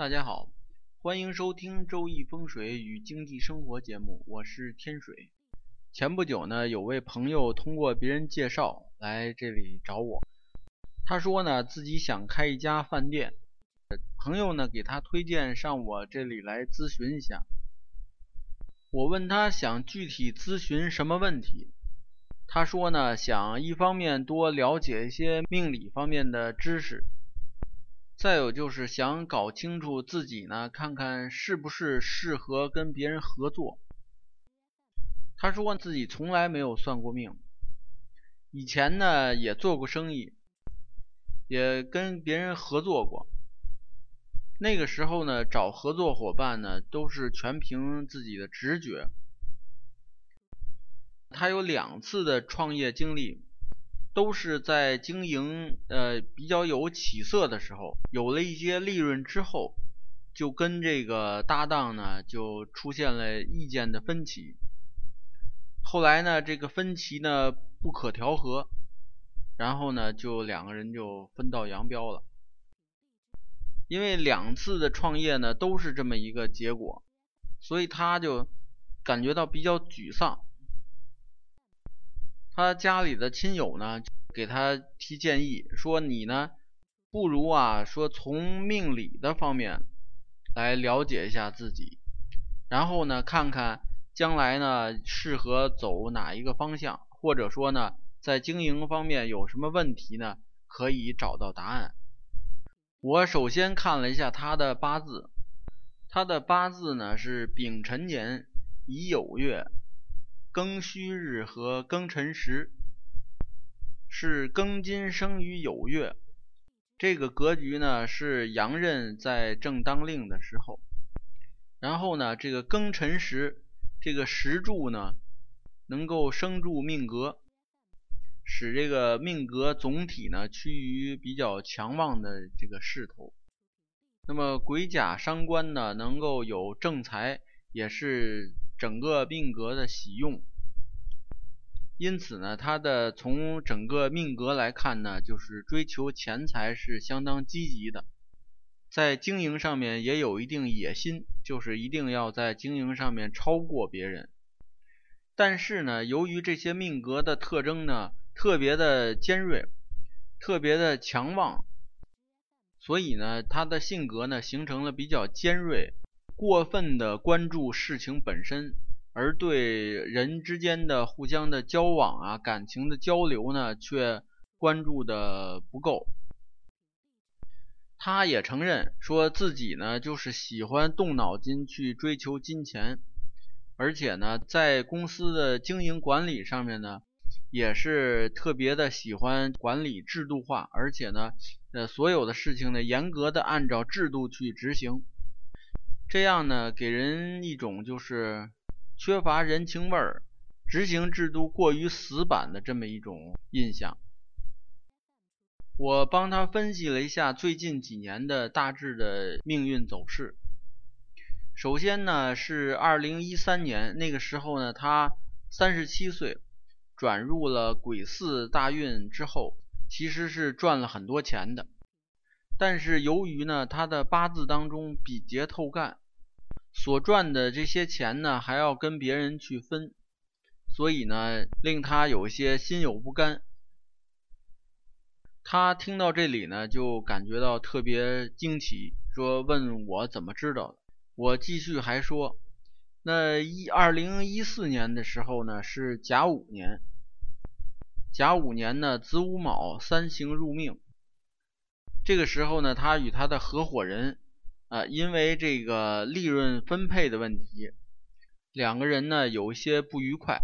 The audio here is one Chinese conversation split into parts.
大家好，欢迎收听《周易风水与经济生活》节目，我是天水。前不久呢，有位朋友通过别人介绍来这里找我，他说呢自己想开一家饭店，朋友呢给他推荐上我这里来咨询一下。我问他想具体咨询什么问题，他说呢想一方面多了解一些命理方面的知识。再有就是想搞清楚自己呢，看看是不是适合跟别人合作。他说自己从来没有算过命，以前呢也做过生意，也跟别人合作过。那个时候呢，找合作伙伴呢都是全凭自己的直觉。他有两次的创业经历。都是在经营呃比较有起色的时候，有了一些利润之后，就跟这个搭档呢就出现了意见的分歧。后来呢，这个分歧呢不可调和，然后呢就两个人就分道扬镳了。因为两次的创业呢都是这么一个结果，所以他就感觉到比较沮丧。他家里的亲友呢，给他提建议说：“你呢，不如啊，说从命理的方面来了解一下自己，然后呢，看看将来呢适合走哪一个方向，或者说呢，在经营方面有什么问题呢，可以找到答案。”我首先看了一下他的八字，他的八字呢是丙辰年乙酉月。庚戌日和庚辰时是庚金生于酉月，这个格局呢是阳刃在正当令的时候。然后呢，这个庚辰时这个时柱呢能够生助命格，使这个命格总体呢趋于比较强旺的这个势头。那么癸甲伤官呢能够有正财，也是。整个命格的喜用，因此呢，他的从整个命格来看呢，就是追求钱财是相当积极的，在经营上面也有一定野心，就是一定要在经营上面超过别人。但是呢，由于这些命格的特征呢，特别的尖锐，特别的强旺，所以呢，他的性格呢，形成了比较尖锐。过分的关注事情本身，而对人之间的互相的交往啊、感情的交流呢，却关注的不够。他也承认说自己呢，就是喜欢动脑筋去追求金钱，而且呢，在公司的经营管理上面呢，也是特别的喜欢管理制度化，而且呢，呃，所有的事情呢，严格的按照制度去执行。这样呢，给人一种就是缺乏人情味儿、执行制度过于死板的这么一种印象。我帮他分析了一下最近几年的大致的命运走势。首先呢，是二零一三年那个时候呢，他三十七岁，转入了癸巳大运之后，其实是赚了很多钱的。但是由于呢，他的八字当中比劫透干，所赚的这些钱呢，还要跟别人去分，所以呢，令他有些心有不甘。他听到这里呢，就感觉到特别惊奇，说问我怎么知道的。我继续还说，那一二零一四年的时候呢，是甲午年，甲午年呢，子午卯三星入命。这个时候呢，他与他的合伙人，啊，因为这个利润分配的问题，两个人呢有一些不愉快，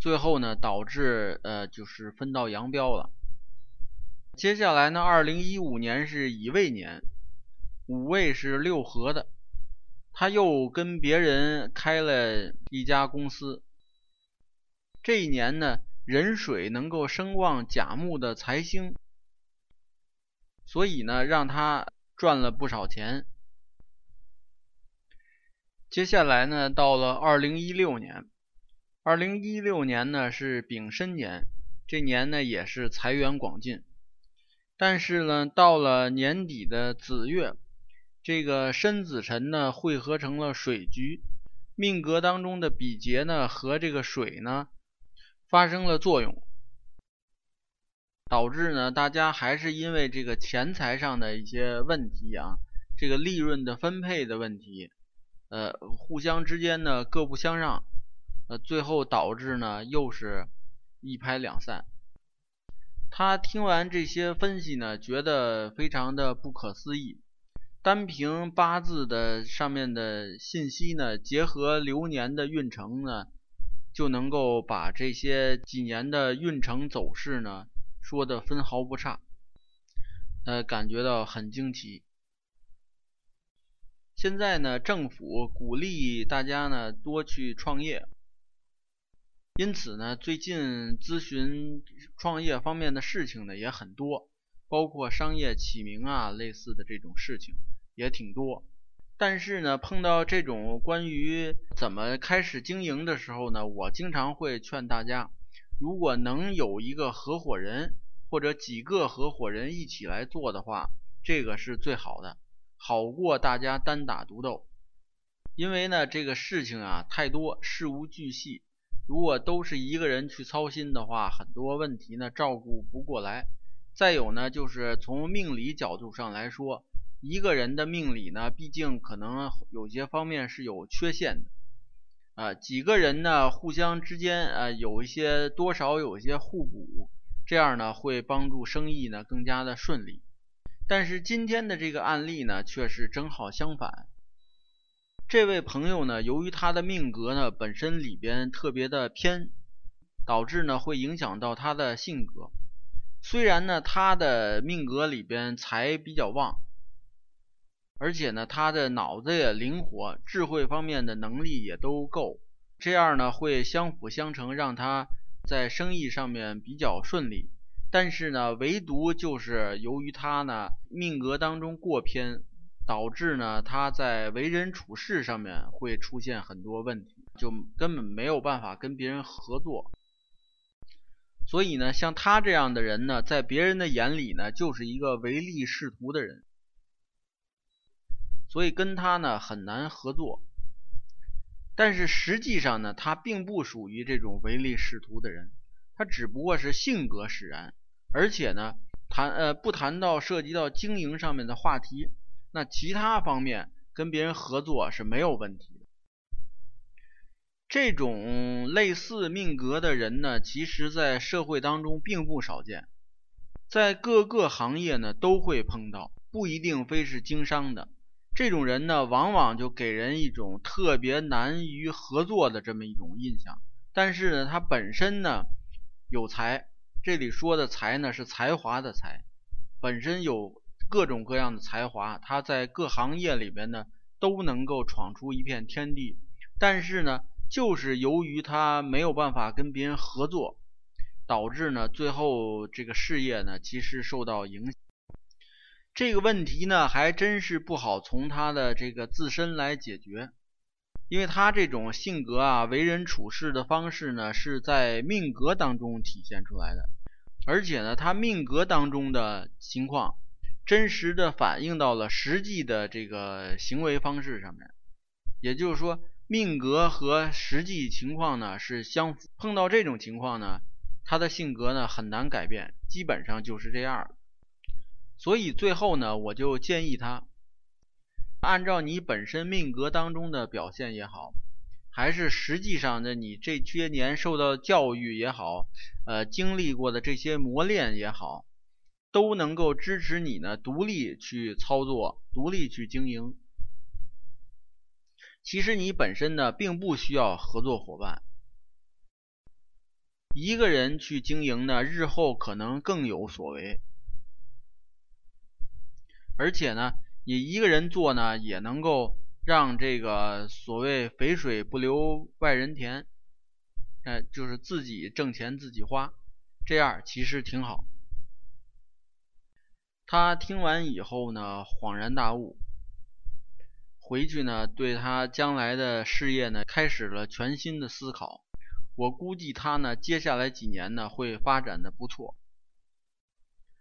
最后呢导致呃就是分道扬镳了。接下来呢，二零一五年是乙未年，五位是六合的，他又跟别人开了一家公司。这一年呢，壬水能够声旺甲木的财星。所以呢，让他赚了不少钱。接下来呢，到了二零一六年，二零一六年呢是丙申年，这年呢也是财源广进。但是呢，到了年底的子月，这个申子辰呢汇合成了水局，命格当中的比劫呢和这个水呢发生了作用，导致呢大家还是因为这个钱财上的一些问题啊，这个利润的分配的问题，呃，互相之间呢各不相让，呃，最后导致呢又是一拍两散。他听完这些分析呢，觉得非常的不可思议。单凭八字的上面的信息呢，结合流年的运程呢，就能够把这些几年的运程走势呢说的分毫不差，呃，感觉到很惊奇。现在呢，政府鼓励大家呢多去创业。因此呢，最近咨询创业方面的事情呢也很多，包括商业起名啊类似的这种事情也挺多。但是呢，碰到这种关于怎么开始经营的时候呢，我经常会劝大家，如果能有一个合伙人或者几个合伙人一起来做的话，这个是最好的，好过大家单打独斗。因为呢，这个事情啊太多，事无巨细。如果都是一个人去操心的话，很多问题呢照顾不过来。再有呢，就是从命理角度上来说，一个人的命理呢，毕竟可能有些方面是有缺陷的。啊，几个人呢互相之间啊有一些多少有一些互补，这样呢会帮助生意呢更加的顺利。但是今天的这个案例呢，却是正好相反。这位朋友呢，由于他的命格呢本身里边特别的偏，导致呢会影响到他的性格。虽然呢他的命格里边财比较旺，而且呢他的脑子也灵活，智慧方面的能力也都够，这样呢会相辅相成，让他在生意上面比较顺利。但是呢，唯独就是由于他呢命格当中过偏。导致呢，他在为人处事上面会出现很多问题，就根本没有办法跟别人合作。所以呢，像他这样的人呢，在别人的眼里呢，就是一个唯利是图的人，所以跟他呢很难合作。但是实际上呢，他并不属于这种唯利是图的人，他只不过是性格使然，而且呢，谈呃不谈到涉及到经营上面的话题。那其他方面跟别人合作是没有问题的。这种类似命格的人呢，其实在社会当中并不少见，在各个行业呢都会碰到，不一定非是经商的。这种人呢，往往就给人一种特别难于合作的这么一种印象。但是呢，他本身呢有才，这里说的才呢是才华的才，本身有。各种各样的才华，他在各行业里边呢都能够闯出一片天地。但是呢，就是由于他没有办法跟别人合作，导致呢最后这个事业呢其实受到影响。这个问题呢还真是不好从他的这个自身来解决，因为他这种性格啊、为人处事的方式呢是在命格当中体现出来的，而且呢他命格当中的情况。真实的反映到了实际的这个行为方式上面，也就是说，命格和实际情况呢是相符。碰到这种情况呢，他的性格呢很难改变，基本上就是这样。所以最后呢，我就建议他，按照你本身命格当中的表现也好，还是实际上的你这些年受到教育也好，呃，经历过的这些磨练也好。都能够支持你呢，独立去操作，独立去经营。其实你本身呢，并不需要合作伙伴，一个人去经营呢，日后可能更有所为。而且呢，你一个人做呢，也能够让这个所谓“肥水不流外人田”，哎，就是自己挣钱自己花，这样其实挺好。他听完以后呢，恍然大悟，回去呢，对他将来的事业呢，开始了全新的思考。我估计他呢，接下来几年呢，会发展的不错。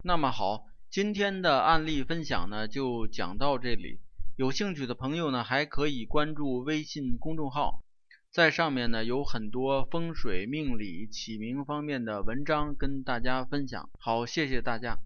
那么好，今天的案例分享呢，就讲到这里。有兴趣的朋友呢，还可以关注微信公众号，在上面呢有很多风水命理起名方面的文章跟大家分享。好，谢谢大家。